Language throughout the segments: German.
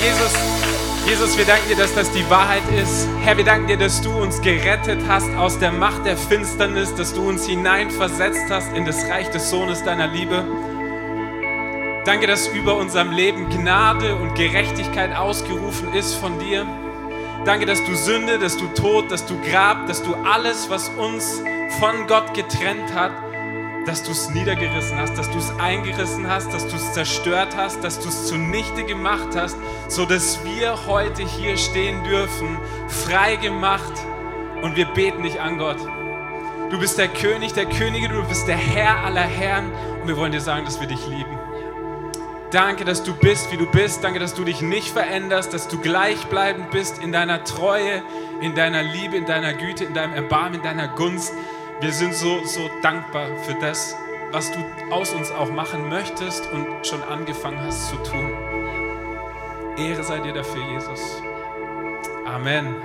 Jesus, Jesus, wir danken dir, dass das die Wahrheit ist. Herr, wir danken dir, dass du uns gerettet hast aus der Macht der Finsternis, dass du uns hineinversetzt hast in das Reich des Sohnes deiner Liebe. Danke, dass über unserem Leben Gnade und Gerechtigkeit ausgerufen ist von dir. Danke, dass du Sünde, dass du Tod, dass du Grab, dass du alles, was uns von Gott getrennt hat, dass du es niedergerissen hast, dass du es eingerissen hast, dass du es zerstört hast, dass du es zunichte gemacht hast, so dass wir heute hier stehen dürfen, frei gemacht und wir beten dich an Gott. Du bist der König der Könige, du bist der Herr aller Herren und wir wollen dir sagen, dass wir dich lieben. Danke, dass du bist, wie du bist. Danke, dass du dich nicht veränderst, dass du gleichbleibend bist in deiner Treue, in deiner Liebe, in deiner Güte, in deinem Erbarmen, in deiner Gunst. Wir sind so, so dankbar für das, was du aus uns auch machen möchtest und schon angefangen hast zu tun. Ehre sei dir dafür, Jesus. Amen.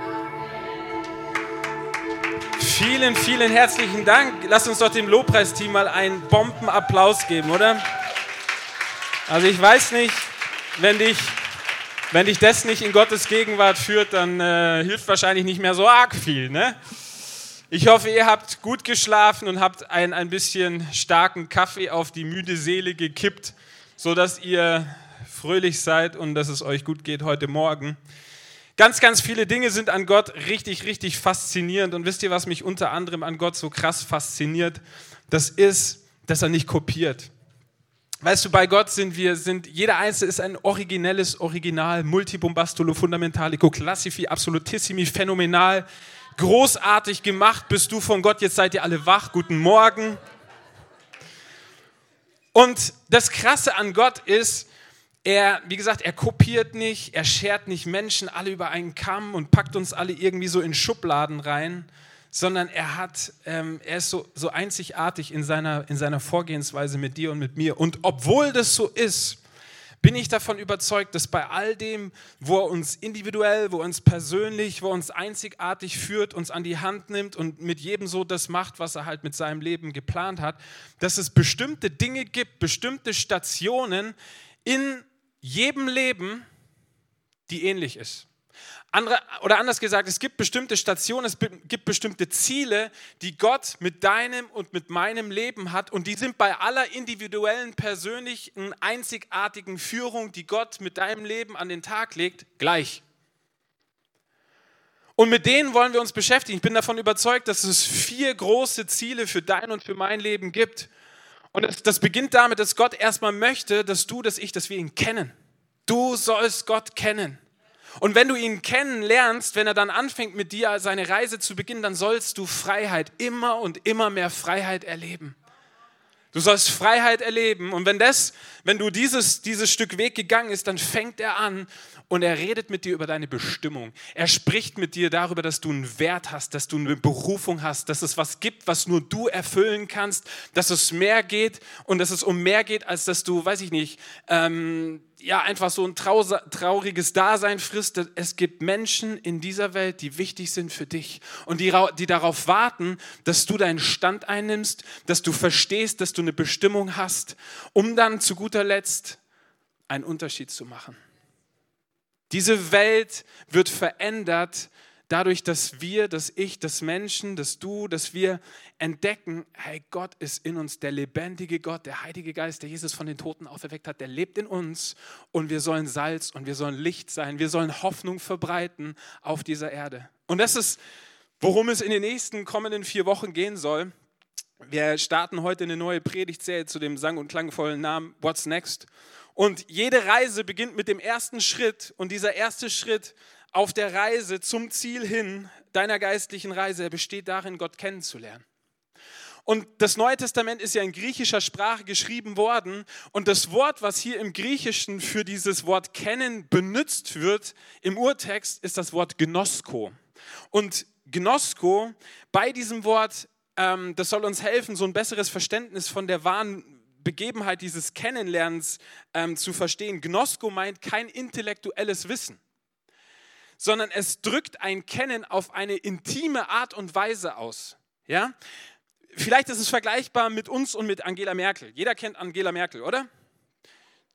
Vielen, vielen herzlichen Dank. Lass uns doch dem Lobpreisteam mal einen Bombenapplaus geben, oder? Also ich weiß nicht, wenn dich, wenn dich das nicht in Gottes Gegenwart führt, dann äh, hilft wahrscheinlich nicht mehr so arg viel, ne? Ich hoffe, ihr habt gut geschlafen und habt ein, ein bisschen starken Kaffee auf die müde Seele gekippt, sodass ihr fröhlich seid und dass es euch gut geht heute Morgen. Ganz, ganz viele Dinge sind an Gott richtig, richtig faszinierend. Und wisst ihr, was mich unter anderem an Gott so krass fasziniert? Das ist, dass er nicht kopiert. Weißt du, bei Gott sind wir, sind, jeder Einzelne ist ein originelles Original, multibombastulo, fundamentalico, classifi, absolutissimi, phänomenal großartig gemacht, bist du von Gott, jetzt seid ihr alle wach, guten Morgen. Und das Krasse an Gott ist, er, wie gesagt, er kopiert nicht, er schert nicht Menschen alle über einen Kamm und packt uns alle irgendwie so in Schubladen rein, sondern er hat, ähm, er ist so, so einzigartig in seiner, in seiner Vorgehensweise mit dir und mit mir. Und obwohl das so ist, bin ich davon überzeugt, dass bei all dem, wo er uns individuell, wo er uns persönlich, wo er uns einzigartig führt, uns an die Hand nimmt und mit jedem so das macht, was er halt mit seinem Leben geplant hat, dass es bestimmte Dinge gibt, bestimmte Stationen in jedem Leben, die ähnlich ist. Andere, oder anders gesagt, es gibt bestimmte Stationen, es gibt bestimmte Ziele, die Gott mit deinem und mit meinem Leben hat. Und die sind bei aller individuellen, persönlichen, einzigartigen Führung, die Gott mit deinem Leben an den Tag legt, gleich. Und mit denen wollen wir uns beschäftigen. Ich bin davon überzeugt, dass es vier große Ziele für dein und für mein Leben gibt. Und das, das beginnt damit, dass Gott erstmal möchte, dass du, dass ich, dass wir ihn kennen. Du sollst Gott kennen. Und wenn du ihn kennenlernst, wenn er dann anfängt mit dir seine Reise zu beginnen, dann sollst du Freiheit, immer und immer mehr Freiheit erleben. Du sollst Freiheit erleben. Und wenn das, wenn du dieses, dieses Stück Weg gegangen ist, dann fängt er an und er redet mit dir über deine Bestimmung. Er spricht mit dir darüber, dass du einen Wert hast, dass du eine Berufung hast, dass es was gibt, was nur du erfüllen kannst, dass es mehr geht und dass es um mehr geht, als dass du, weiß ich nicht, ähm, ja, einfach so ein trauriges Dasein frisst. Es gibt Menschen in dieser Welt, die wichtig sind für dich und die, die darauf warten, dass du deinen Stand einnimmst, dass du verstehst, dass du eine Bestimmung hast, um dann zu guter Letzt einen Unterschied zu machen. Diese Welt wird verändert dadurch, dass wir, dass ich, dass Menschen, dass du, dass wir entdecken, hey, Gott ist in uns, der lebendige Gott, der Heilige Geist, der Jesus von den Toten auferweckt hat, der lebt in uns und wir sollen Salz und wir sollen Licht sein, wir sollen Hoffnung verbreiten auf dieser Erde. Und das ist, worum es in den nächsten kommenden vier Wochen gehen soll. Wir starten heute eine neue Predigtserie zu dem sang- und klangvollen Namen What's Next. Und jede Reise beginnt mit dem ersten Schritt. Und dieser erste Schritt auf der Reise zum Ziel hin, deiner geistlichen Reise, besteht darin, Gott kennenzulernen. Und das Neue Testament ist ja in griechischer Sprache geschrieben worden. Und das Wort, was hier im Griechischen für dieses Wort kennen benutzt wird, im Urtext ist das Wort Gnosko. Und Gnosko, bei diesem Wort, ähm, das soll uns helfen, so ein besseres Verständnis von der wahren Begebenheit dieses Kennenlernens ähm, zu verstehen. Gnosko meint kein intellektuelles Wissen, sondern es drückt ein Kennen auf eine intime Art und Weise aus. Ja? Vielleicht ist es vergleichbar mit uns und mit Angela Merkel. Jeder kennt Angela Merkel, oder?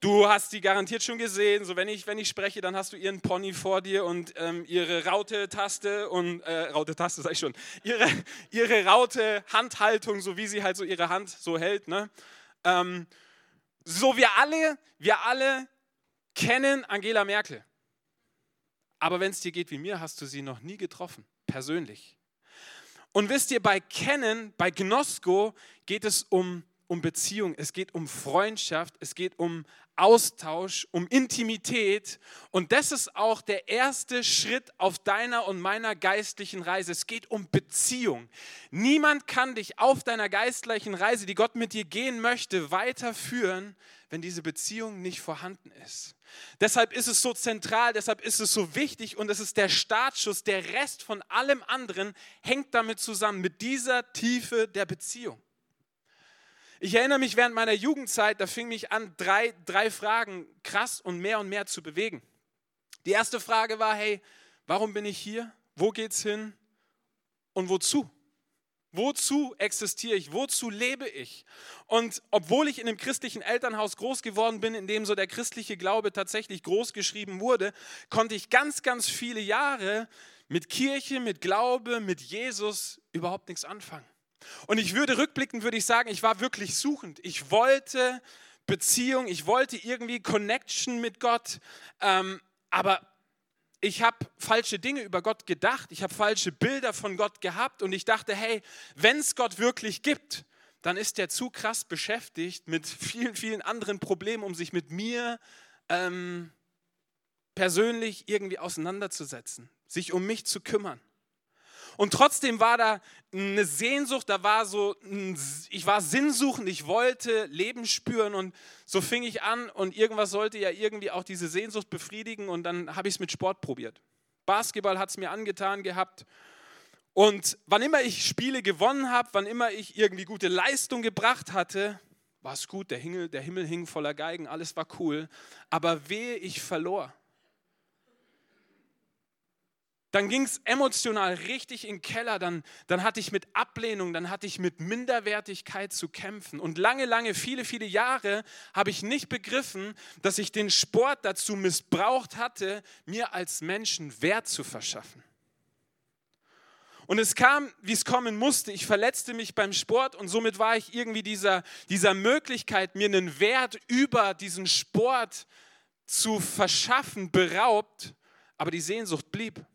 Du hast die garantiert schon gesehen. So, wenn ich, wenn ich spreche, dann hast du ihren Pony vor dir und ähm, ihre Raute-Taste und äh, Raute-Taste sag ich schon, ihre, ihre Raute-Handhaltung, so wie sie halt so ihre Hand so hält. Ne? Ähm, so wir alle, wir alle kennen Angela Merkel. Aber wenn es dir geht wie mir, hast du sie noch nie getroffen, persönlich. Und wisst ihr, bei Kennen, bei Gnosko geht es um, um Beziehung, es geht um Freundschaft, es geht um Austausch, um Intimität. Und das ist auch der erste Schritt auf deiner und meiner geistlichen Reise. Es geht um Beziehung. Niemand kann dich auf deiner geistlichen Reise, die Gott mit dir gehen möchte, weiterführen, wenn diese Beziehung nicht vorhanden ist. Deshalb ist es so zentral, deshalb ist es so wichtig und es ist der Startschuss. Der Rest von allem anderen hängt damit zusammen, mit dieser Tiefe der Beziehung. Ich erinnere mich während meiner Jugendzeit, da fing mich an, drei, drei Fragen krass und mehr und mehr zu bewegen. Die erste Frage war, hey, warum bin ich hier? Wo geht's hin? Und wozu? Wozu existiere ich? Wozu lebe ich? Und obwohl ich in einem christlichen Elternhaus groß geworden bin, in dem so der christliche Glaube tatsächlich groß geschrieben wurde, konnte ich ganz, ganz viele Jahre mit Kirche, mit Glaube, mit Jesus überhaupt nichts anfangen. Und ich würde rückblickend, würde ich sagen, ich war wirklich suchend. Ich wollte Beziehung, ich wollte irgendwie Connection mit Gott, ähm, aber ich habe falsche Dinge über Gott gedacht, ich habe falsche Bilder von Gott gehabt und ich dachte, hey, wenn es Gott wirklich gibt, dann ist der zu krass beschäftigt mit vielen, vielen anderen Problemen, um sich mit mir ähm, persönlich irgendwie auseinanderzusetzen, sich um mich zu kümmern. Und trotzdem war da eine Sehnsucht, da war so, ich war sinnsuchend, ich wollte Leben spüren und so fing ich an und irgendwas sollte ja irgendwie auch diese Sehnsucht befriedigen und dann habe ich es mit Sport probiert. Basketball hat es mir angetan gehabt und wann immer ich Spiele gewonnen habe, wann immer ich irgendwie gute Leistung gebracht hatte, war es gut, der Himmel, der Himmel hing voller Geigen, alles war cool, aber wehe, ich verlor dann ging es emotional richtig in den Keller, dann, dann hatte ich mit Ablehnung, dann hatte ich mit Minderwertigkeit zu kämpfen. Und lange, lange, viele, viele Jahre habe ich nicht begriffen, dass ich den Sport dazu missbraucht hatte, mir als Menschen Wert zu verschaffen. Und es kam, wie es kommen musste. Ich verletzte mich beim Sport und somit war ich irgendwie dieser, dieser Möglichkeit, mir einen Wert über diesen Sport zu verschaffen, beraubt. Aber die Sehnsucht blieb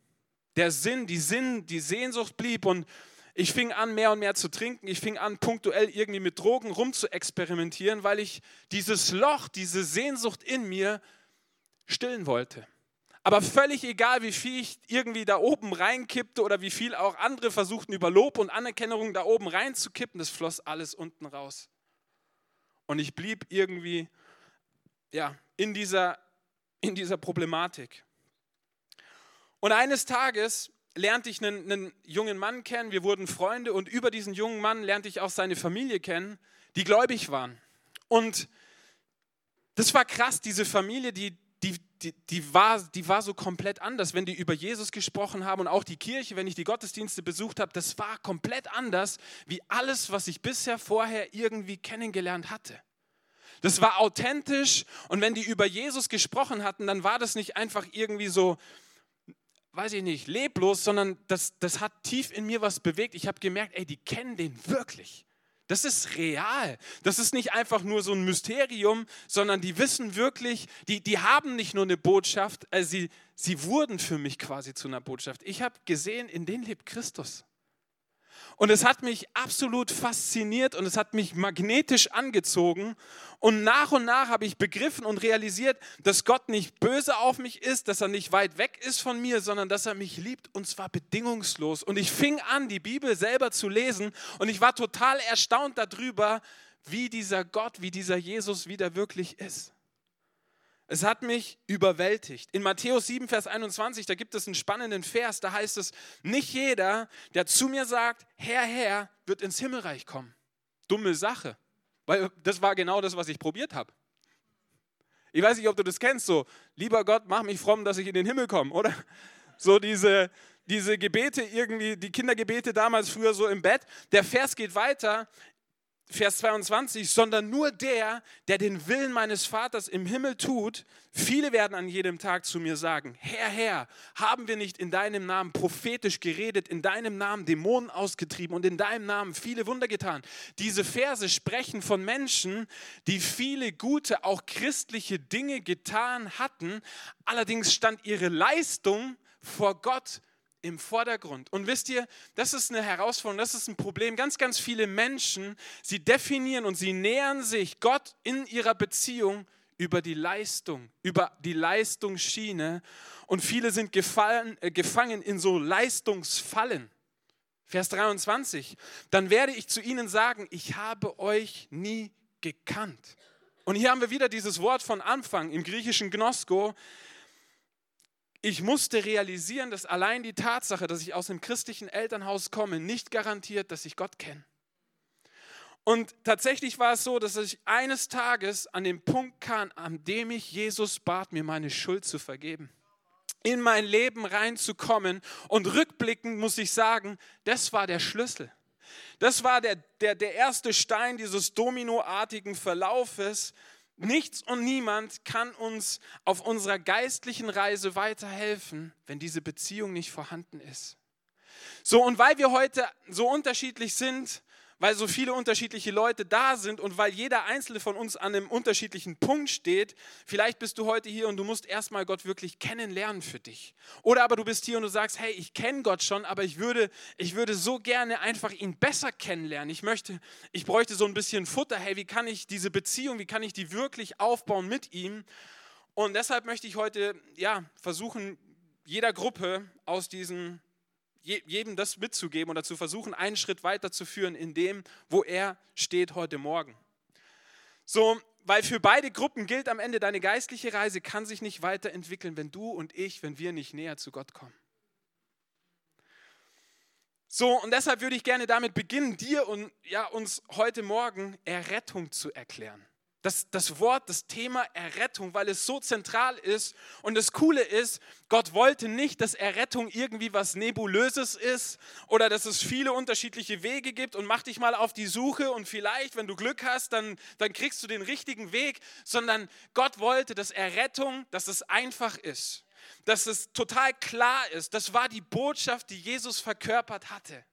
der Sinn, die Sinn, die Sehnsucht blieb und ich fing an, mehr und mehr zu trinken. Ich fing an, punktuell irgendwie mit Drogen rum zu experimentieren, weil ich dieses Loch, diese Sehnsucht in mir stillen wollte. Aber völlig egal, wie viel ich irgendwie da oben reinkippte oder wie viel auch andere versuchten, über Lob und Anerkennung da oben reinzukippen, das floss alles unten raus. Und ich blieb irgendwie ja, in, dieser, in dieser Problematik. Und eines Tages lernte ich einen, einen, jungen Mann kennen, wir wurden Freunde und über diesen jungen Mann lernte ich auch seine Familie kennen, die gläubig waren. Und das war krass, diese Familie, die, die, die, die, war, die war so komplett anders, wenn die über Jesus gesprochen haben und auch die Kirche, wenn ich die Gottesdienste besucht habe, das war komplett anders wie alles, was ich bisher vorher irgendwie kennengelernt hatte. Das war authentisch und wenn die über Jesus gesprochen hatten, dann war das nicht einfach irgendwie so, weiß ich nicht, leblos, sondern das, das hat tief in mir was bewegt. Ich habe gemerkt, ey, die kennen den wirklich. Das ist real. Das ist nicht einfach nur so ein Mysterium, sondern die wissen wirklich, die, die haben nicht nur eine Botschaft, also sie, sie wurden für mich quasi zu einer Botschaft. Ich habe gesehen, in denen lebt Christus. Und es hat mich absolut fasziniert und es hat mich magnetisch angezogen. Und nach und nach habe ich begriffen und realisiert, dass Gott nicht böse auf mich ist, dass er nicht weit weg ist von mir, sondern dass er mich liebt und zwar bedingungslos. Und ich fing an, die Bibel selber zu lesen und ich war total erstaunt darüber, wie dieser Gott, wie dieser Jesus wieder wirklich ist. Es hat mich überwältigt. In Matthäus 7, Vers 21, da gibt es einen spannenden Vers, da heißt es, nicht jeder, der zu mir sagt, Herr, Herr, wird ins Himmelreich kommen. Dumme Sache, weil das war genau das, was ich probiert habe. Ich weiß nicht, ob du das kennst, so, lieber Gott, mach mich fromm, dass ich in den Himmel komme, oder? So diese, diese Gebete irgendwie, die Kindergebete damals früher so im Bett. Der Vers geht weiter, Vers 22, sondern nur der, der den Willen meines Vaters im Himmel tut. Viele werden an jedem Tag zu mir sagen, Herr, Herr, haben wir nicht in deinem Namen prophetisch geredet, in deinem Namen Dämonen ausgetrieben und in deinem Namen viele Wunder getan. Diese Verse sprechen von Menschen, die viele gute, auch christliche Dinge getan hatten. Allerdings stand ihre Leistung vor Gott im Vordergrund. Und wisst ihr, das ist eine Herausforderung, das ist ein Problem. Ganz, ganz viele Menschen, sie definieren und sie nähern sich Gott in ihrer Beziehung über die Leistung, über die Leistungsschiene. Und viele sind gefallen, äh, gefangen in so Leistungsfallen. Vers 23, dann werde ich zu ihnen sagen, ich habe euch nie gekannt. Und hier haben wir wieder dieses Wort von Anfang im griechischen Gnosko, ich musste realisieren, dass allein die Tatsache, dass ich aus einem christlichen Elternhaus komme, nicht garantiert, dass ich Gott kenne. Und tatsächlich war es so, dass ich eines Tages an den Punkt kam, an dem ich Jesus bat, mir meine Schuld zu vergeben. In mein Leben reinzukommen. Und rückblickend muss ich sagen, das war der Schlüssel. Das war der, der, der erste Stein dieses dominoartigen Verlaufes, Nichts und niemand kann uns auf unserer geistlichen Reise weiterhelfen, wenn diese Beziehung nicht vorhanden ist. So, und weil wir heute so unterschiedlich sind, weil so viele unterschiedliche Leute da sind und weil jeder einzelne von uns an einem unterschiedlichen Punkt steht. Vielleicht bist du heute hier und du musst erstmal Gott wirklich kennenlernen für dich. Oder aber du bist hier und du sagst, hey, ich kenne Gott schon, aber ich würde, ich würde so gerne einfach ihn besser kennenlernen. Ich möchte, ich bräuchte so ein bisschen Futter. Hey, wie kann ich diese Beziehung, wie kann ich die wirklich aufbauen mit ihm? Und deshalb möchte ich heute, ja, versuchen, jeder Gruppe aus diesen jedem das mitzugeben oder zu versuchen, einen Schritt weiter zu führen in dem, wo er steht heute Morgen. So, weil für beide Gruppen gilt am Ende, deine geistliche Reise kann sich nicht weiterentwickeln, wenn du und ich, wenn wir nicht näher zu Gott kommen. So, und deshalb würde ich gerne damit beginnen, dir und ja, uns heute Morgen Errettung zu erklären das, das Wort, das Thema Errettung, weil es so zentral ist. Und das Coole ist, Gott wollte nicht, dass Errettung irgendwie was Nebulöses ist oder dass es viele unterschiedliche Wege gibt und mach dich mal auf die Suche und vielleicht, wenn du Glück hast, dann, dann kriegst du den richtigen Weg, sondern Gott wollte, dass Errettung, dass es einfach ist, dass es total klar ist. Das war die Botschaft, die Jesus verkörpert hatte,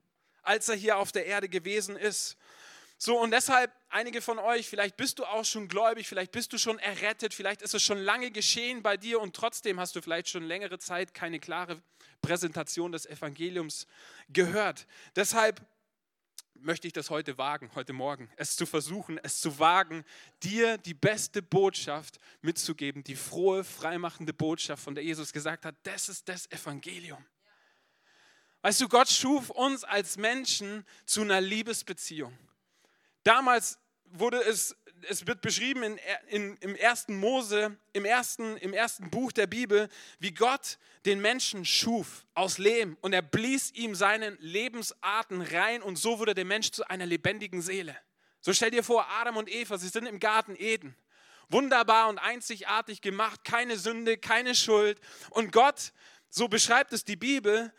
als er hier auf der Erde gewesen ist. So, und deshalb, einige von euch, vielleicht bist du auch schon gläubig, vielleicht bist du schon errettet, vielleicht ist es schon lange geschehen bei dir und trotzdem hast du vielleicht schon längere Zeit keine klare Präsentation des Evangeliums gehört. Deshalb möchte ich das heute wagen, heute Morgen, es zu versuchen, es zu wagen, dir die beste Botschaft mitzugeben, die frohe, freimachende Botschaft, von der Jesus gesagt hat, das ist das Evangelium. Weißt du, Gott schuf uns als Menschen zu einer Liebesbeziehung. Damals wurde es, es wird beschrieben in, in, im ersten Mose, im ersten, im ersten Buch der Bibel, wie Gott den Menschen schuf aus Lehm und er blies ihm seinen Lebensarten rein und so wurde der Mensch zu einer lebendigen Seele. So stell dir vor, Adam und Eva, sie sind im Garten Eden. Wunderbar und einzigartig gemacht, keine Sünde, keine Schuld. Und Gott, so beschreibt es die Bibel,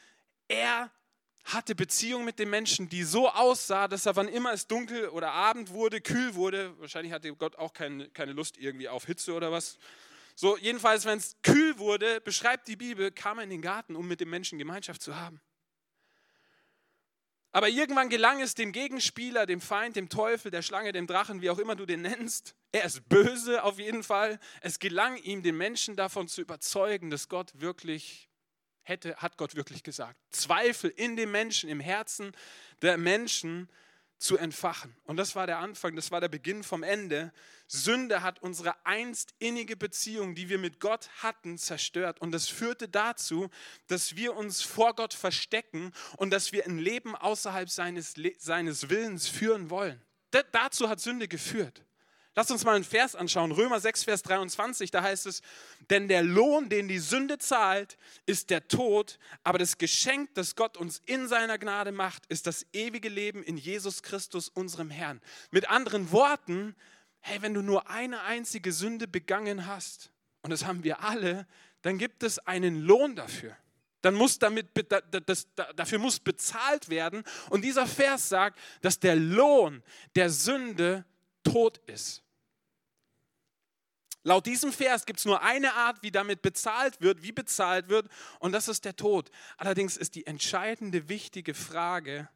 er hatte Beziehung mit dem Menschen, die so aussah, dass er, wann immer es dunkel oder Abend wurde, kühl wurde, wahrscheinlich hatte Gott auch keine, keine Lust irgendwie auf Hitze oder was. So, jedenfalls, wenn es kühl wurde, beschreibt die Bibel, kam er in den Garten, um mit dem Menschen Gemeinschaft zu haben. Aber irgendwann gelang es dem Gegenspieler, dem Feind, dem Teufel, der Schlange, dem Drachen, wie auch immer du den nennst. Er ist böse auf jeden Fall. Es gelang ihm, den Menschen davon zu überzeugen, dass Gott wirklich hätte, hat Gott wirklich gesagt. Zweifel in dem Menschen, im Herzen der Menschen zu entfachen. Und das war der Anfang, das war der Beginn vom Ende. Sünde hat unsere einst innige Beziehung, die wir mit Gott hatten, zerstört. Und das führte dazu, dass wir uns vor Gott verstecken und dass wir ein Leben außerhalb seines, seines Willens führen wollen. D dazu hat Sünde geführt. Lass uns mal einen Vers anschauen. Römer 6, Vers 23, da heißt es, denn der Lohn, den die Sünde zahlt, ist der Tod, aber das Geschenk, das Gott uns in seiner Gnade macht, ist das ewige Leben in Jesus Christus, unserem Herrn. Mit anderen Worten, hey, wenn du nur eine einzige Sünde begangen hast, und das haben wir alle, dann gibt es einen Lohn dafür. dann muss damit, das, dafür muss bezahlt werden. Und dieser Vers sagt, dass der Lohn der Sünde Tod ist. Laut diesem Vers gibt es nur eine Art, wie damit bezahlt wird, wie bezahlt wird, und das ist der Tod. Allerdings ist die entscheidende, wichtige Frage,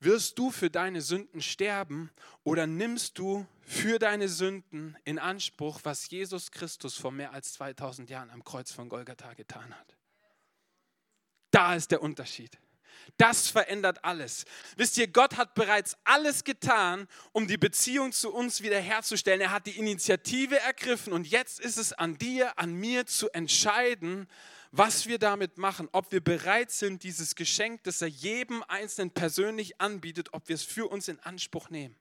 wirst du für deine Sünden sterben oder nimmst du für deine Sünden in Anspruch, was Jesus Christus vor mehr als 2000 Jahren am Kreuz von Golgatha getan hat? Da ist der Unterschied. Das verändert alles. Wisst ihr, Gott hat bereits alles getan, um die Beziehung zu uns wiederherzustellen. Er hat die Initiative ergriffen und jetzt ist es an dir, an mir zu entscheiden, was wir damit machen, ob wir bereit sind, dieses Geschenk, das er jedem Einzelnen persönlich anbietet, ob wir es für uns in Anspruch nehmen.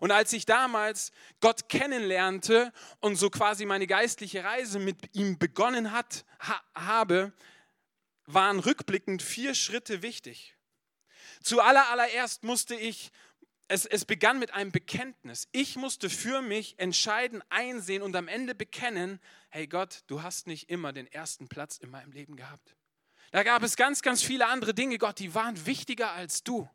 Und als ich damals Gott kennenlernte und so quasi meine geistliche Reise mit ihm begonnen hat, ha, habe, waren rückblickend vier Schritte wichtig. Zuallererst musste ich, es, es begann mit einem Bekenntnis. Ich musste für mich entscheiden, einsehen und am Ende bekennen, hey Gott, du hast nicht immer den ersten Platz in meinem Leben gehabt. Da gab es ganz, ganz viele andere Dinge, Gott, die waren wichtiger als du.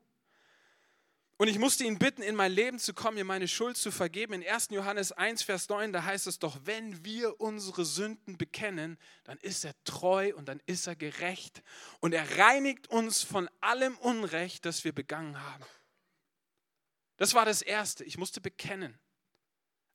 Und ich musste ihn bitten, in mein Leben zu kommen, mir meine Schuld zu vergeben. In 1. Johannes 1, Vers 9, da heißt es doch, wenn wir unsere Sünden bekennen, dann ist er treu und dann ist er gerecht. Und er reinigt uns von allem Unrecht, das wir begangen haben. Das war das Erste. Ich musste bekennen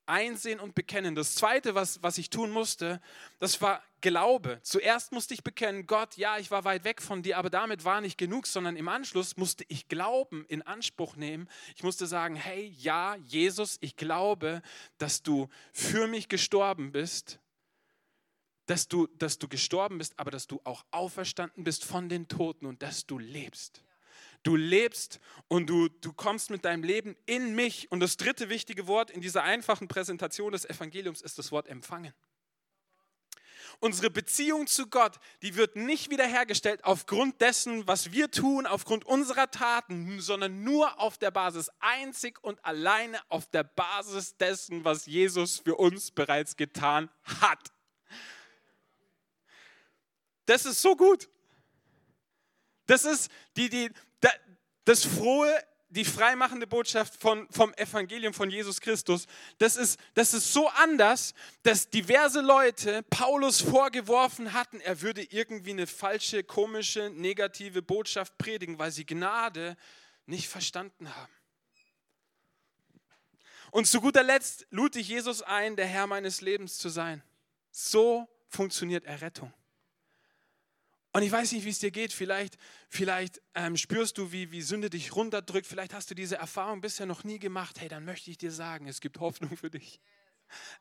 einsehen und bekennen. Das Zweite, was, was ich tun musste, das war Glaube. Zuerst musste ich bekennen, Gott, ja, ich war weit weg von dir, aber damit war nicht genug, sondern im Anschluss musste ich Glauben in Anspruch nehmen. Ich musste sagen, hey, ja, Jesus, ich glaube, dass du für mich gestorben bist, dass du, dass du gestorben bist, aber dass du auch auferstanden bist von den Toten und dass du lebst. Du lebst und du, du kommst mit deinem Leben in mich. Und das dritte wichtige Wort in dieser einfachen Präsentation des Evangeliums ist das Wort empfangen. Unsere Beziehung zu Gott, die wird nicht wiederhergestellt aufgrund dessen, was wir tun, aufgrund unserer Taten, sondern nur auf der Basis, einzig und alleine auf der Basis dessen, was Jesus für uns bereits getan hat. Das ist so gut. Das ist die, die, das frohe, die freimachende Botschaft von, vom Evangelium von Jesus Christus, das ist, das ist so anders, dass diverse Leute Paulus vorgeworfen hatten, er würde irgendwie eine falsche, komische, negative Botschaft predigen, weil sie Gnade nicht verstanden haben. Und zu guter Letzt lud ich Jesus ein, der Herr meines Lebens zu sein. So funktioniert Errettung. Und ich weiß nicht, wie es dir geht. Vielleicht, vielleicht ähm, spürst du, wie, wie Sünde dich runterdrückt. Vielleicht hast du diese Erfahrung bisher noch nie gemacht. Hey, dann möchte ich dir sagen, es gibt Hoffnung für dich.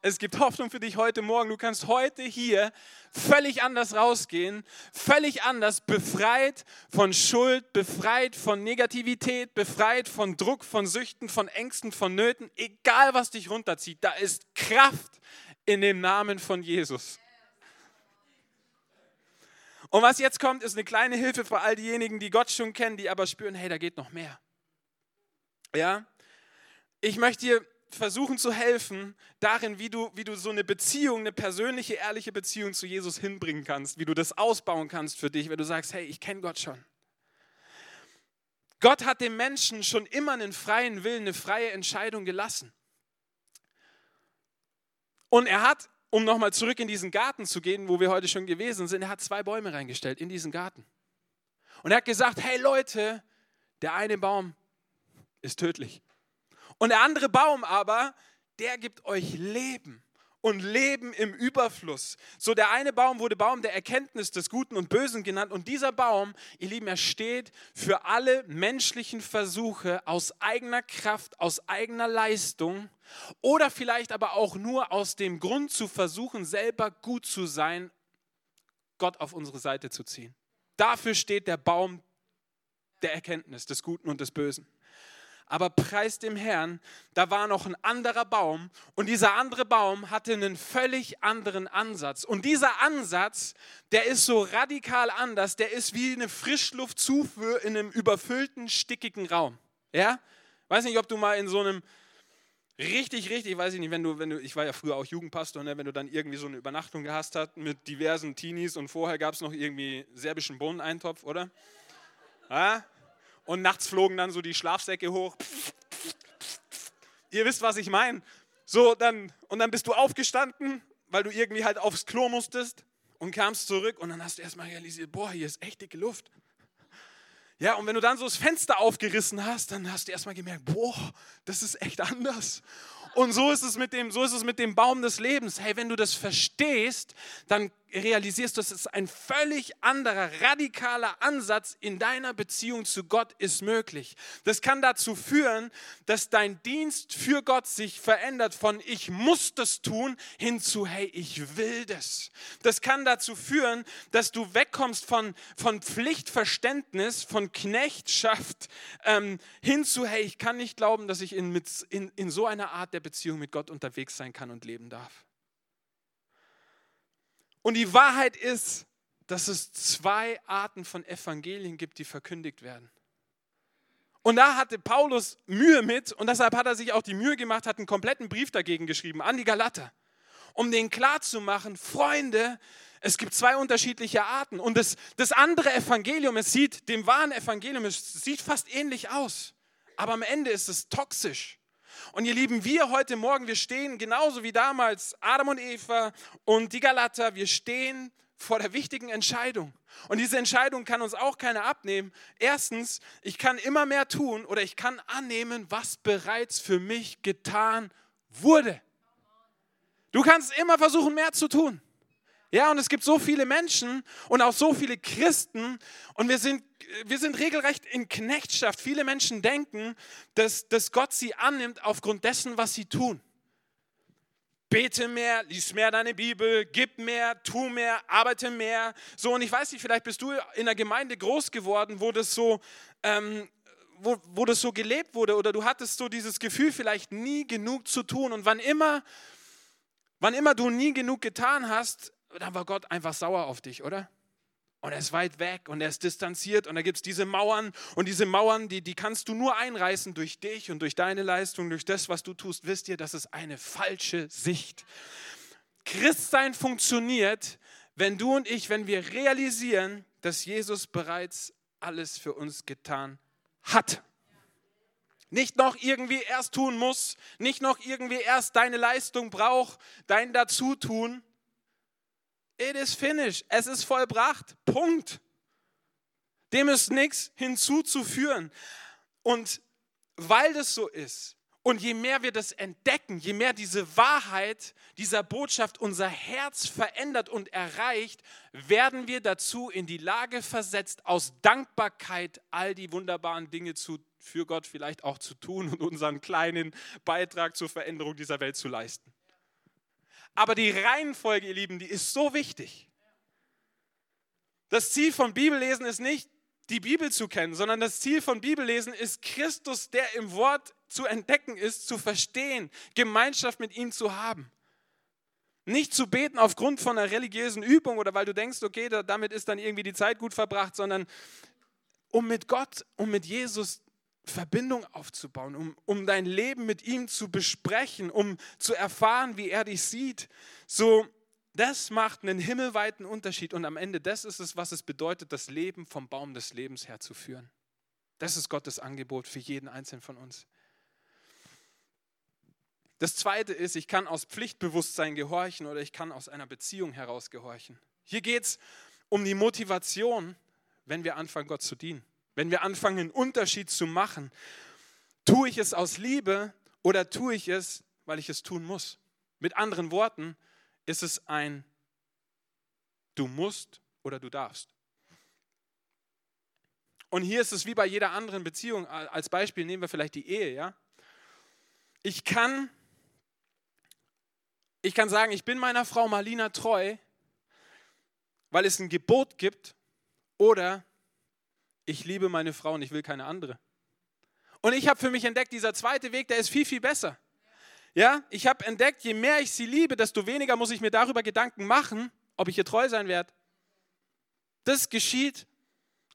Es gibt Hoffnung für dich heute Morgen. Du kannst heute hier völlig anders rausgehen, völlig anders, befreit von Schuld, befreit von Negativität, befreit von Druck, von Süchten, von Ängsten, von Nöten. Egal, was dich runterzieht, da ist Kraft in dem Namen von Jesus. Und was jetzt kommt, ist eine kleine Hilfe für all diejenigen, die Gott schon kennen, die aber spüren, hey, da geht noch mehr. Ja? Ich möchte dir versuchen zu helfen darin, wie du, wie du so eine Beziehung, eine persönliche, ehrliche Beziehung zu Jesus hinbringen kannst, wie du das ausbauen kannst für dich, wenn du sagst, hey, ich kenne Gott schon. Gott hat dem Menschen schon immer einen freien Willen, eine freie Entscheidung gelassen. Und er hat um nochmal zurück in diesen Garten zu gehen, wo wir heute schon gewesen sind, er hat zwei Bäume reingestellt in diesen Garten. Und er hat gesagt, hey Leute, der eine Baum ist tödlich. Und der andere Baum aber, der gibt euch Leben und Leben im Überfluss. So der eine Baum wurde Baum der Erkenntnis des Guten und Bösen genannt und dieser Baum, ihr Lieben, er steht für alle menschlichen Versuche aus eigener Kraft, aus eigener Leistung oder vielleicht aber auch nur aus dem Grund zu versuchen, selber gut zu sein, Gott auf unsere Seite zu ziehen. Dafür steht der Baum der Erkenntnis des Guten und des Bösen aber preis dem Herrn, da war noch ein anderer Baum und dieser andere Baum hatte einen völlig anderen Ansatz. Und dieser Ansatz, der ist so radikal anders, der ist wie eine Frischluftzufuhr in einem überfüllten, stickigen Raum. Ja? Weiß nicht, ob du mal in so einem richtig, richtig, weiß ich nicht, wenn du, wenn du, ich war ja früher auch Jugendpastor, ne, wenn du dann irgendwie so eine Übernachtung gehasst hast mit diversen Teenies und vorher gab es noch irgendwie serbischen Bohneneintopf, oder? Ja? Und nachts flogen dann so die Schlafsäcke hoch. Ihr wisst, was ich meine. So, dann, und dann bist du aufgestanden, weil du irgendwie halt aufs Klo musstest und kamst zurück und dann hast du erstmal realisiert, boah, hier ist echt dicke Luft. Ja, und wenn du dann so das Fenster aufgerissen hast, dann hast du erstmal gemerkt, boah, das ist echt anders. Und so ist es mit dem, so ist es mit dem Baum des Lebens. Hey, wenn du das verstehst, dann realisierst du, es ist ein völlig anderer, radikaler Ansatz in deiner Beziehung zu Gott ist möglich. Das kann dazu führen, dass dein Dienst für Gott sich verändert von ich muss das tun hin zu hey, ich will das. Das kann dazu führen, dass du wegkommst von, von Pflichtverständnis, von Knechtschaft ähm, hin zu hey, ich kann nicht glauben, dass ich in, mit, in, in so einer Art der Beziehung mit Gott unterwegs sein kann und leben darf. Und die Wahrheit ist, dass es zwei Arten von Evangelien gibt, die verkündigt werden. Und da hatte Paulus Mühe mit und deshalb hat er sich auch die Mühe gemacht, hat einen kompletten Brief dagegen geschrieben an die Galater, um denen klarzumachen, Freunde, es gibt zwei unterschiedliche Arten. Und das, das andere Evangelium, es sieht dem wahren Evangelium, es sieht fast ähnlich aus. Aber am Ende ist es toxisch. Und ihr Lieben, wir heute Morgen, wir stehen genauso wie damals Adam und Eva und die Galater, wir stehen vor der wichtigen Entscheidung. Und diese Entscheidung kann uns auch keiner abnehmen. Erstens, ich kann immer mehr tun oder ich kann annehmen, was bereits für mich getan wurde. Du kannst immer versuchen, mehr zu tun. Ja, und es gibt so viele Menschen und auch so viele Christen und wir sind, wir sind regelrecht in Knechtschaft. Viele Menschen denken, dass, dass Gott sie annimmt aufgrund dessen, was sie tun. Bete mehr, lies mehr deine Bibel, gib mehr, tu mehr, arbeite mehr. So, und ich weiß nicht, vielleicht bist du in der Gemeinde groß geworden, wo das so, ähm, wo, wo das so gelebt wurde oder du hattest so dieses Gefühl, vielleicht nie genug zu tun. Und wann immer, wann immer du nie genug getan hast, dann war Gott einfach sauer auf dich, oder? Und er ist weit weg und er ist distanziert und da gibt es diese Mauern und diese Mauern, die, die kannst du nur einreißen durch dich und durch deine Leistung, durch das, was du tust. Wisst ihr, das ist eine falsche Sicht. Christsein funktioniert, wenn du und ich, wenn wir realisieren, dass Jesus bereits alles für uns getan hat. Nicht noch irgendwie erst tun muss, nicht noch irgendwie erst deine Leistung braucht, dein Dazutun, It is finished. Es ist vollbracht. Punkt. Dem ist nichts hinzuzuführen. Und weil das so ist, und je mehr wir das entdecken, je mehr diese Wahrheit dieser Botschaft unser Herz verändert und erreicht, werden wir dazu in die Lage versetzt, aus Dankbarkeit all die wunderbaren Dinge zu, für Gott vielleicht auch zu tun und unseren kleinen Beitrag zur Veränderung dieser Welt zu leisten. Aber die Reihenfolge, ihr Lieben, die ist so wichtig. Das Ziel von Bibellesen ist nicht, die Bibel zu kennen, sondern das Ziel von Bibellesen ist, Christus, der im Wort zu entdecken ist, zu verstehen, Gemeinschaft mit ihm zu haben. Nicht zu beten aufgrund von einer religiösen Übung oder weil du denkst, okay, damit ist dann irgendwie die Zeit gut verbracht, sondern um mit Gott, um mit Jesus Verbindung aufzubauen, um, um dein Leben mit ihm zu besprechen, um zu erfahren, wie er dich sieht. So, das macht einen himmelweiten Unterschied und am Ende, das ist es, was es bedeutet, das Leben vom Baum des Lebens herzuführen. Das ist Gottes Angebot für jeden Einzelnen von uns. Das zweite ist, ich kann aus Pflichtbewusstsein gehorchen oder ich kann aus einer Beziehung heraus gehorchen. Hier geht es um die Motivation, wenn wir anfangen, Gott zu dienen. Wenn wir anfangen, einen Unterschied zu machen, tue ich es aus Liebe oder tue ich es, weil ich es tun muss? Mit anderen Worten, ist es ein Du musst oder du darfst. Und hier ist es wie bei jeder anderen Beziehung. Als Beispiel nehmen wir vielleicht die Ehe, ja? Ich kann, ich kann sagen, ich bin meiner Frau Marlina treu, weil es ein Gebot gibt, oder ich liebe meine Frau und ich will keine andere. Und ich habe für mich entdeckt, dieser zweite Weg, der ist viel, viel besser. Ja, ich habe entdeckt, je mehr ich sie liebe, desto weniger muss ich mir darüber Gedanken machen, ob ich ihr treu sein werde. Das geschieht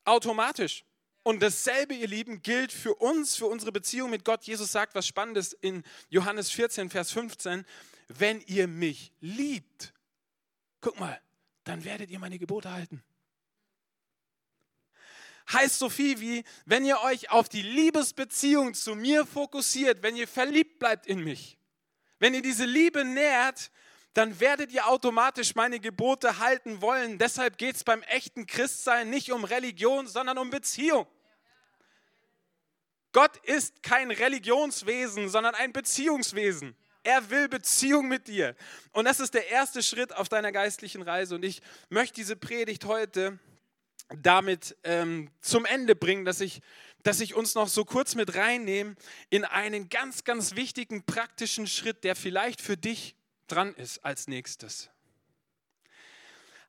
automatisch. Und dasselbe, ihr Lieben, gilt für uns, für unsere Beziehung mit Gott. Jesus sagt was Spannendes in Johannes 14, Vers 15. Wenn ihr mich liebt, guck mal, dann werdet ihr meine Gebote halten. Heißt so viel wie, wenn ihr euch auf die Liebesbeziehung zu mir fokussiert, wenn ihr verliebt bleibt in mich, wenn ihr diese Liebe nährt, dann werdet ihr automatisch meine Gebote halten wollen. Deshalb geht es beim echten Christsein nicht um Religion, sondern um Beziehung. Gott ist kein Religionswesen, sondern ein Beziehungswesen. Er will Beziehung mit dir. Und das ist der erste Schritt auf deiner geistlichen Reise. Und ich möchte diese Predigt heute damit ähm, zum Ende bringen, dass ich, dass ich uns noch so kurz mit reinnehme in einen ganz, ganz wichtigen praktischen Schritt, der vielleicht für dich dran ist als nächstes.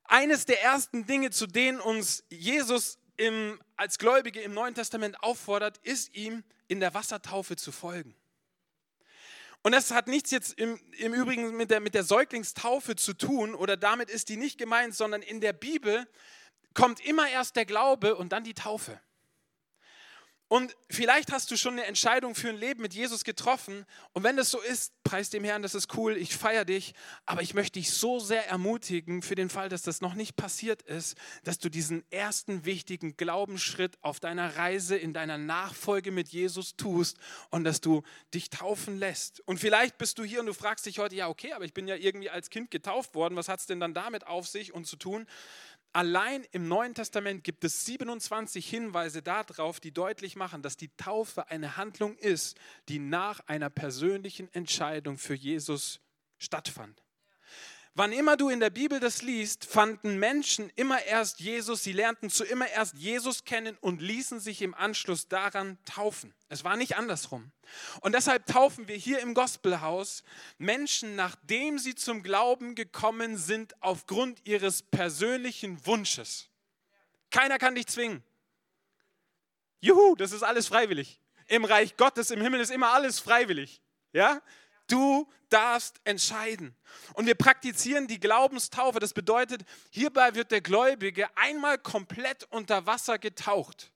Eines der ersten Dinge, zu denen uns Jesus im, als Gläubige im Neuen Testament auffordert, ist ihm in der Wassertaufe zu folgen. Und das hat nichts jetzt im, im Übrigen mit der, mit der Säuglingstaufe zu tun oder damit ist die nicht gemeint, sondern in der Bibel kommt immer erst der Glaube und dann die Taufe. Und vielleicht hast du schon eine Entscheidung für ein Leben mit Jesus getroffen. Und wenn das so ist, preis dem Herrn, das ist cool, ich feiere dich. Aber ich möchte dich so sehr ermutigen, für den Fall, dass das noch nicht passiert ist, dass du diesen ersten wichtigen Glaubensschritt auf deiner Reise, in deiner Nachfolge mit Jesus tust und dass du dich taufen lässt. Und vielleicht bist du hier und du fragst dich heute, ja, okay, aber ich bin ja irgendwie als Kind getauft worden. Was hat es denn dann damit auf sich und zu tun? Allein im Neuen Testament gibt es 27 Hinweise darauf, die deutlich machen, dass die Taufe eine Handlung ist, die nach einer persönlichen Entscheidung für Jesus stattfand. Wann immer du in der Bibel das liest, fanden Menschen immer erst Jesus, sie lernten zu immer erst Jesus kennen und ließen sich im Anschluss daran taufen. Es war nicht andersrum. Und deshalb taufen wir hier im Gospelhaus Menschen, nachdem sie zum Glauben gekommen sind, aufgrund ihres persönlichen Wunsches. Keiner kann dich zwingen. Juhu, das ist alles freiwillig. Im Reich Gottes, im Himmel ist immer alles freiwillig. Ja? Du darfst entscheiden. Und wir praktizieren die Glaubenstaufe. Das bedeutet, hierbei wird der Gläubige einmal komplett unter Wasser getaucht.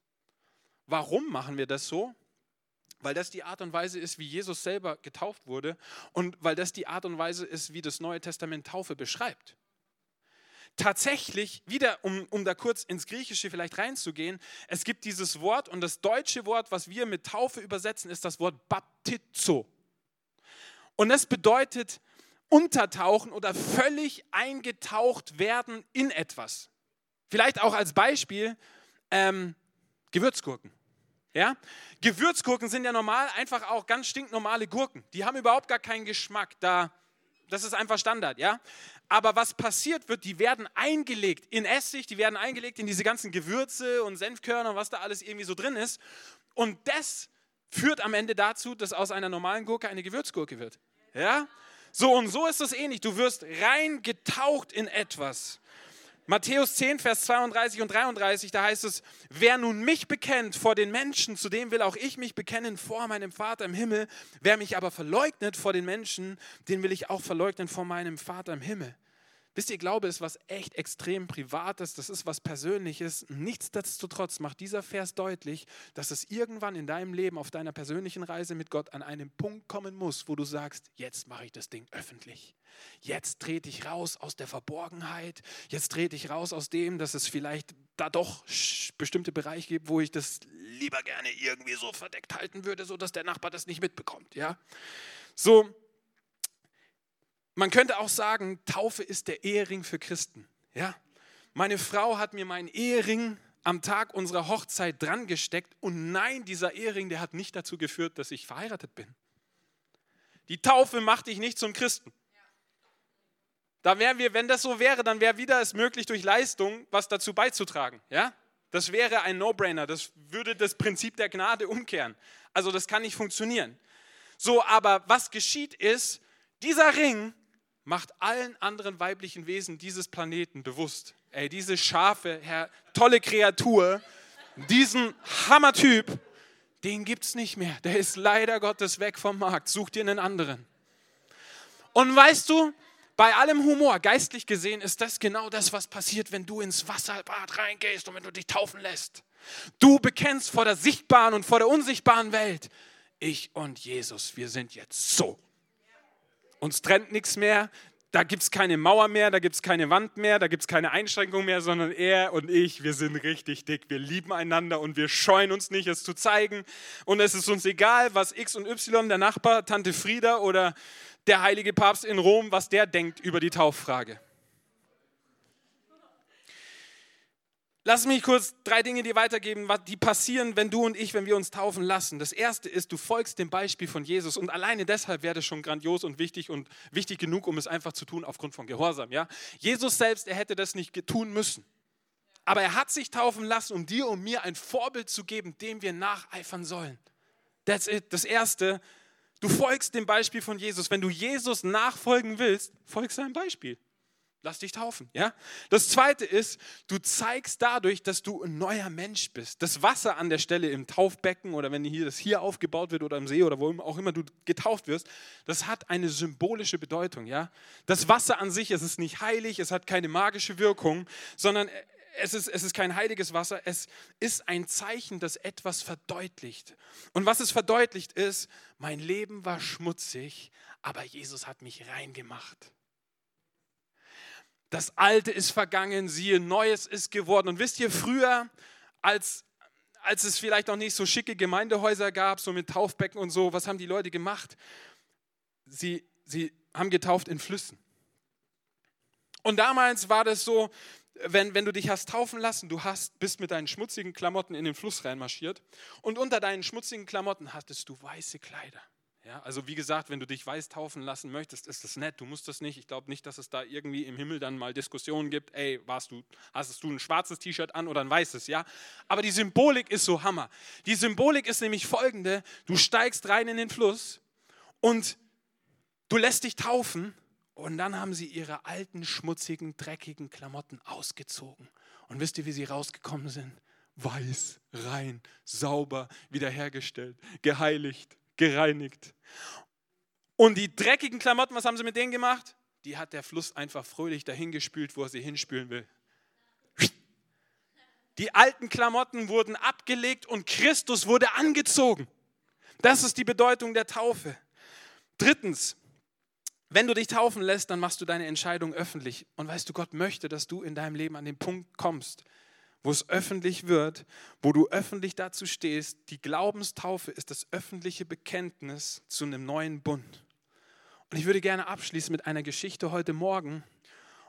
Warum machen wir das so? Weil das die Art und Weise ist, wie Jesus selber getauft wurde und weil das die Art und Weise ist, wie das Neue Testament Taufe beschreibt. Tatsächlich, wieder um, um da kurz ins Griechische vielleicht reinzugehen, es gibt dieses Wort und das deutsche Wort, was wir mit Taufe übersetzen, ist das Wort Baptizo. Und das bedeutet untertauchen oder völlig eingetaucht werden in etwas. Vielleicht auch als Beispiel ähm, Gewürzgurken. Ja? Gewürzgurken sind ja normal einfach auch ganz stinknormale Gurken. Die haben überhaupt gar keinen Geschmack. Da, das ist einfach Standard. Ja? Aber was passiert wird, die werden eingelegt in Essig, die werden eingelegt in diese ganzen Gewürze und Senfkörner und was da alles irgendwie so drin ist. Und das führt am Ende dazu, dass aus einer normalen Gurke eine Gewürzgurke wird. Ja? So und so ist es ähnlich. Du wirst rein getaucht in etwas. Matthäus 10, Vers 32 und 33, da heißt es, wer nun mich bekennt vor den Menschen, zu dem will auch ich mich bekennen vor meinem Vater im Himmel. Wer mich aber verleugnet vor den Menschen, den will ich auch verleugnen vor meinem Vater im Himmel. Wisst ihr, Glaube ist was echt extrem Privates, das ist was Persönliches. Nichtsdestotrotz macht dieser Vers deutlich, dass es irgendwann in deinem Leben, auf deiner persönlichen Reise mit Gott an einen Punkt kommen muss, wo du sagst, jetzt mache ich das Ding öffentlich. Jetzt trete ich raus aus der Verborgenheit. Jetzt trete ich raus aus dem, dass es vielleicht da doch bestimmte Bereiche gibt, wo ich das lieber gerne irgendwie so verdeckt halten würde, sodass der Nachbar das nicht mitbekommt. Ja? So, man könnte auch sagen, Taufe ist der Ehering für Christen. Ja? Meine Frau hat mir meinen Ehering am Tag unserer Hochzeit dran gesteckt und nein, dieser Ehering, der hat nicht dazu geführt, dass ich verheiratet bin. Die Taufe macht dich nicht zum Christen. Da wären wir, wenn das so wäre, dann wäre wieder es möglich, durch Leistung was dazu beizutragen. Ja? Das wäre ein No-Brainer. Das würde das Prinzip der Gnade umkehren. Also das kann nicht funktionieren. So, aber was geschieht ist, dieser Ring macht allen anderen weiblichen Wesen dieses Planeten bewusst. Ey, diese scharfe, Herr, tolle Kreatur, diesen Hammertyp, den gibt es nicht mehr. Der ist leider Gottes weg vom Markt. Such dir einen anderen. Und weißt du, bei allem Humor, geistlich gesehen, ist das genau das, was passiert, wenn du ins Wasserbad reingehst und wenn du dich taufen lässt. Du bekennst vor der sichtbaren und vor der unsichtbaren Welt, ich und Jesus, wir sind jetzt so. Uns trennt nichts mehr, da gibt es keine Mauer mehr, da gibt es keine Wand mehr, da gibt es keine Einschränkung mehr, sondern er und ich, wir sind richtig dick. Wir lieben einander und wir scheuen uns nicht, es zu zeigen. Und es ist uns egal, was X und Y, der Nachbar, Tante Frieda oder der heilige Papst in Rom, was der denkt über die Tauffrage. Lass mich kurz drei Dinge dir weitergeben, die passieren, wenn du und ich, wenn wir uns taufen lassen. Das erste ist, du folgst dem Beispiel von Jesus und alleine deshalb wäre das schon grandios und wichtig und wichtig genug, um es einfach zu tun aufgrund von Gehorsam. Ja? Jesus selbst, er hätte das nicht tun müssen. Aber er hat sich taufen lassen, um dir und mir ein Vorbild zu geben, dem wir nacheifern sollen. That's it. Das erste, du folgst dem Beispiel von Jesus. Wenn du Jesus nachfolgen willst, folg seinem Beispiel. Lass dich taufen, ja? Das zweite ist, du zeigst dadurch, dass du ein neuer Mensch bist. Das Wasser an der Stelle im Taufbecken oder wenn hier das hier aufgebaut wird oder im See oder wo auch immer du getauft wirst, das hat eine symbolische Bedeutung, ja? Das Wasser an sich, es ist nicht heilig, es hat keine magische Wirkung, sondern es ist, es ist kein heiliges Wasser, es ist ein Zeichen, das etwas verdeutlicht. Und was es verdeutlicht ist, mein Leben war schmutzig, aber Jesus hat mich reingemacht. Das Alte ist vergangen, siehe, Neues ist geworden. Und wisst ihr, früher, als, als es vielleicht noch nicht so schicke Gemeindehäuser gab, so mit Taufbecken und so, was haben die Leute gemacht? Sie, sie haben getauft in Flüssen. Und damals war das so, wenn, wenn du dich hast taufen lassen, du hast, bist mit deinen schmutzigen Klamotten in den Fluss reinmarschiert und unter deinen schmutzigen Klamotten hattest du weiße Kleider. Ja, also wie gesagt, wenn du dich weiß taufen lassen möchtest, ist das nett. Du musst das nicht. Ich glaube nicht, dass es da irgendwie im Himmel dann mal Diskussionen gibt. Ey, warst du, hast du ein schwarzes T-Shirt an oder ein weißes? Ja. Aber die Symbolik ist so Hammer. Die Symbolik ist nämlich folgende: Du steigst rein in den Fluss und du lässt dich taufen und dann haben sie ihre alten, schmutzigen, dreckigen Klamotten ausgezogen. Und wisst ihr, wie sie rausgekommen sind? Weiß, rein, sauber, wiederhergestellt, geheiligt gereinigt. Und die dreckigen Klamotten, was haben sie mit denen gemacht? Die hat der Fluss einfach fröhlich dahingespült, wo er sie hinspülen will. Die alten Klamotten wurden abgelegt und Christus wurde angezogen. Das ist die Bedeutung der Taufe. Drittens, wenn du dich taufen lässt, dann machst du deine Entscheidung öffentlich. Und weißt du, Gott möchte, dass du in deinem Leben an den Punkt kommst, wo es öffentlich wird, wo du öffentlich dazu stehst. Die Glaubenstaufe ist das öffentliche Bekenntnis zu einem neuen Bund. Und ich würde gerne abschließen mit einer Geschichte heute Morgen.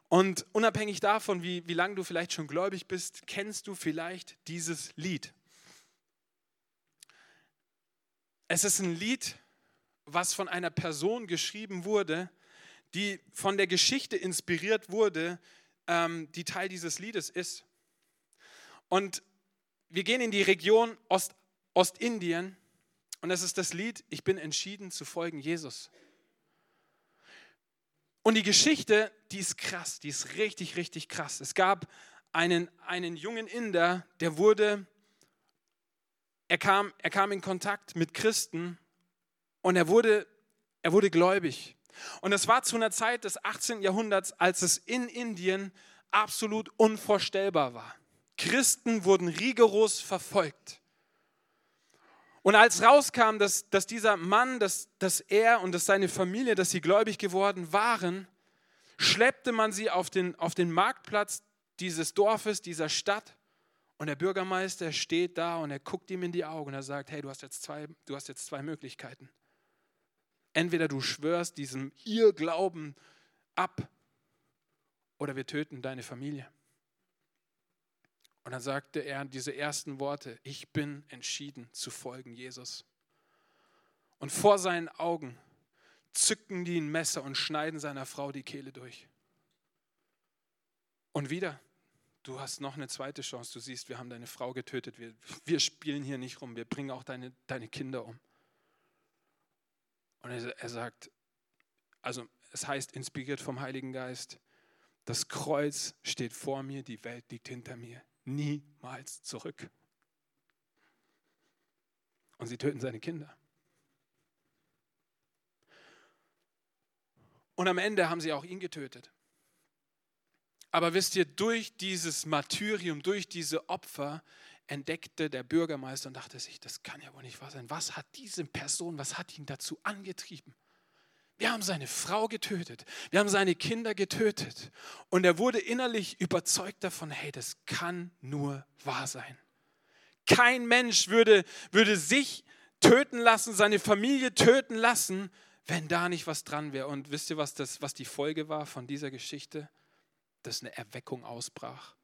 Und unabhängig davon, wie, wie lange du vielleicht schon gläubig bist, kennst du vielleicht dieses Lied. Es ist ein Lied, was von einer Person geschrieben wurde, die von der Geschichte inspiriert wurde, ähm, die Teil dieses Liedes ist. Und wir gehen in die Region Ost, Ostindien und es ist das Lied, ich bin entschieden zu folgen Jesus. Und die Geschichte, die ist krass, die ist richtig, richtig krass. Es gab einen, einen jungen Inder, der wurde, er kam, er kam in Kontakt mit Christen und er wurde, er wurde gläubig. Und es war zu einer Zeit des 18. Jahrhunderts, als es in Indien absolut unvorstellbar war. Christen wurden rigoros verfolgt. Und als rauskam, dass, dass dieser Mann, dass, dass er und dass seine Familie, dass sie gläubig geworden waren, schleppte man sie auf den, auf den Marktplatz dieses Dorfes, dieser Stadt. Und der Bürgermeister steht da und er guckt ihm in die Augen und er sagt, hey, du hast jetzt zwei, du hast jetzt zwei Möglichkeiten. Entweder du schwörst diesem Irrglauben ab oder wir töten deine Familie. Und dann sagte er diese ersten Worte, ich bin entschieden zu folgen Jesus. Und vor seinen Augen zücken die ein Messer und schneiden seiner Frau die Kehle durch. Und wieder, du hast noch eine zweite Chance. Du siehst, wir haben deine Frau getötet. Wir, wir spielen hier nicht rum. Wir bringen auch deine, deine Kinder um. Und er, er sagt, also es heißt, inspiriert vom Heiligen Geist, das Kreuz steht vor mir, die Welt liegt hinter mir niemals zurück. Und sie töten seine Kinder. Und am Ende haben sie auch ihn getötet. Aber wisst ihr, durch dieses Martyrium, durch diese Opfer entdeckte der Bürgermeister und dachte sich, das kann ja wohl nicht wahr sein. Was hat diese Person, was hat ihn dazu angetrieben? Wir haben seine Frau getötet, wir haben seine Kinder getötet. Und er wurde innerlich überzeugt davon, hey, das kann nur wahr sein. Kein Mensch würde, würde sich töten lassen, seine Familie töten lassen, wenn da nicht was dran wäre. Und wisst ihr, was, das, was die Folge war von dieser Geschichte? Dass eine Erweckung ausbrach.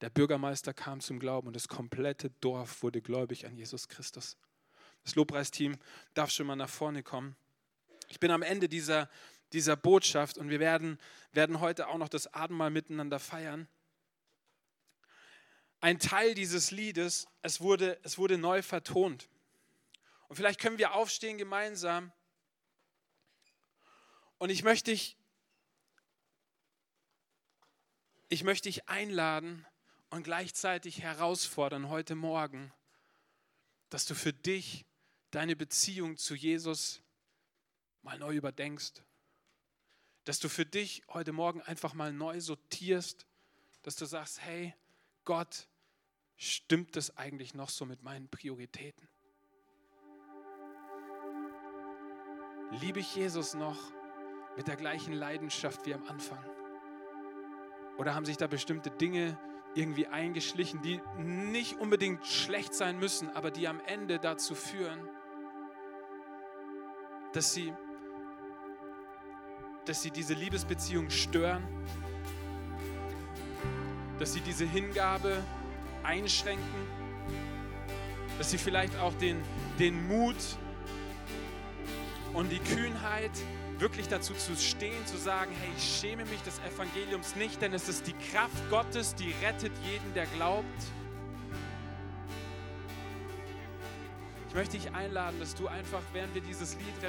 Der Bürgermeister kam zum Glauben und das komplette Dorf wurde gläubig an Jesus Christus. Das Lobpreisteam darf schon mal nach vorne kommen. Ich bin am Ende dieser, dieser Botschaft und wir werden, werden heute auch noch das Abendmahl miteinander feiern. Ein Teil dieses Liedes, es wurde, es wurde neu vertont. Und vielleicht können wir aufstehen gemeinsam. Und ich möchte dich, ich möchte dich einladen und gleichzeitig herausfordern heute Morgen, dass du für dich deine Beziehung zu Jesus mal neu überdenkst. Dass du für dich heute Morgen einfach mal neu sortierst, dass du sagst, hey, Gott, stimmt das eigentlich noch so mit meinen Prioritäten? Liebe ich Jesus noch mit der gleichen Leidenschaft wie am Anfang? Oder haben sich da bestimmte Dinge irgendwie eingeschlichen, die nicht unbedingt schlecht sein müssen, aber die am Ende dazu führen, dass sie dass sie diese Liebesbeziehung stören, dass sie diese Hingabe einschränken, dass sie vielleicht auch den, den Mut und die Kühnheit wirklich dazu zu stehen, zu sagen, hey, ich schäme mich des Evangeliums nicht, denn es ist die Kraft Gottes, die rettet jeden, der glaubt. Ich möchte dich einladen, dass du einfach, während wir dieses Lied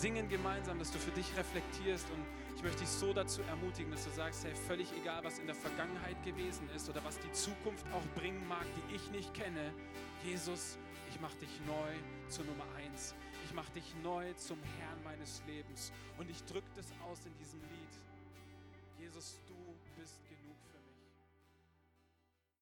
singen gemeinsam, dass du für dich reflektierst und ich möchte dich so dazu ermutigen, dass du sagst, hey, völlig egal, was in der Vergangenheit gewesen ist oder was die Zukunft auch bringen mag, die ich nicht kenne, Jesus, ich mache dich neu zur Nummer eins. Ich mache dich neu zum Herrn meines Lebens und ich drücke das aus in diesem Lied. Jesus, du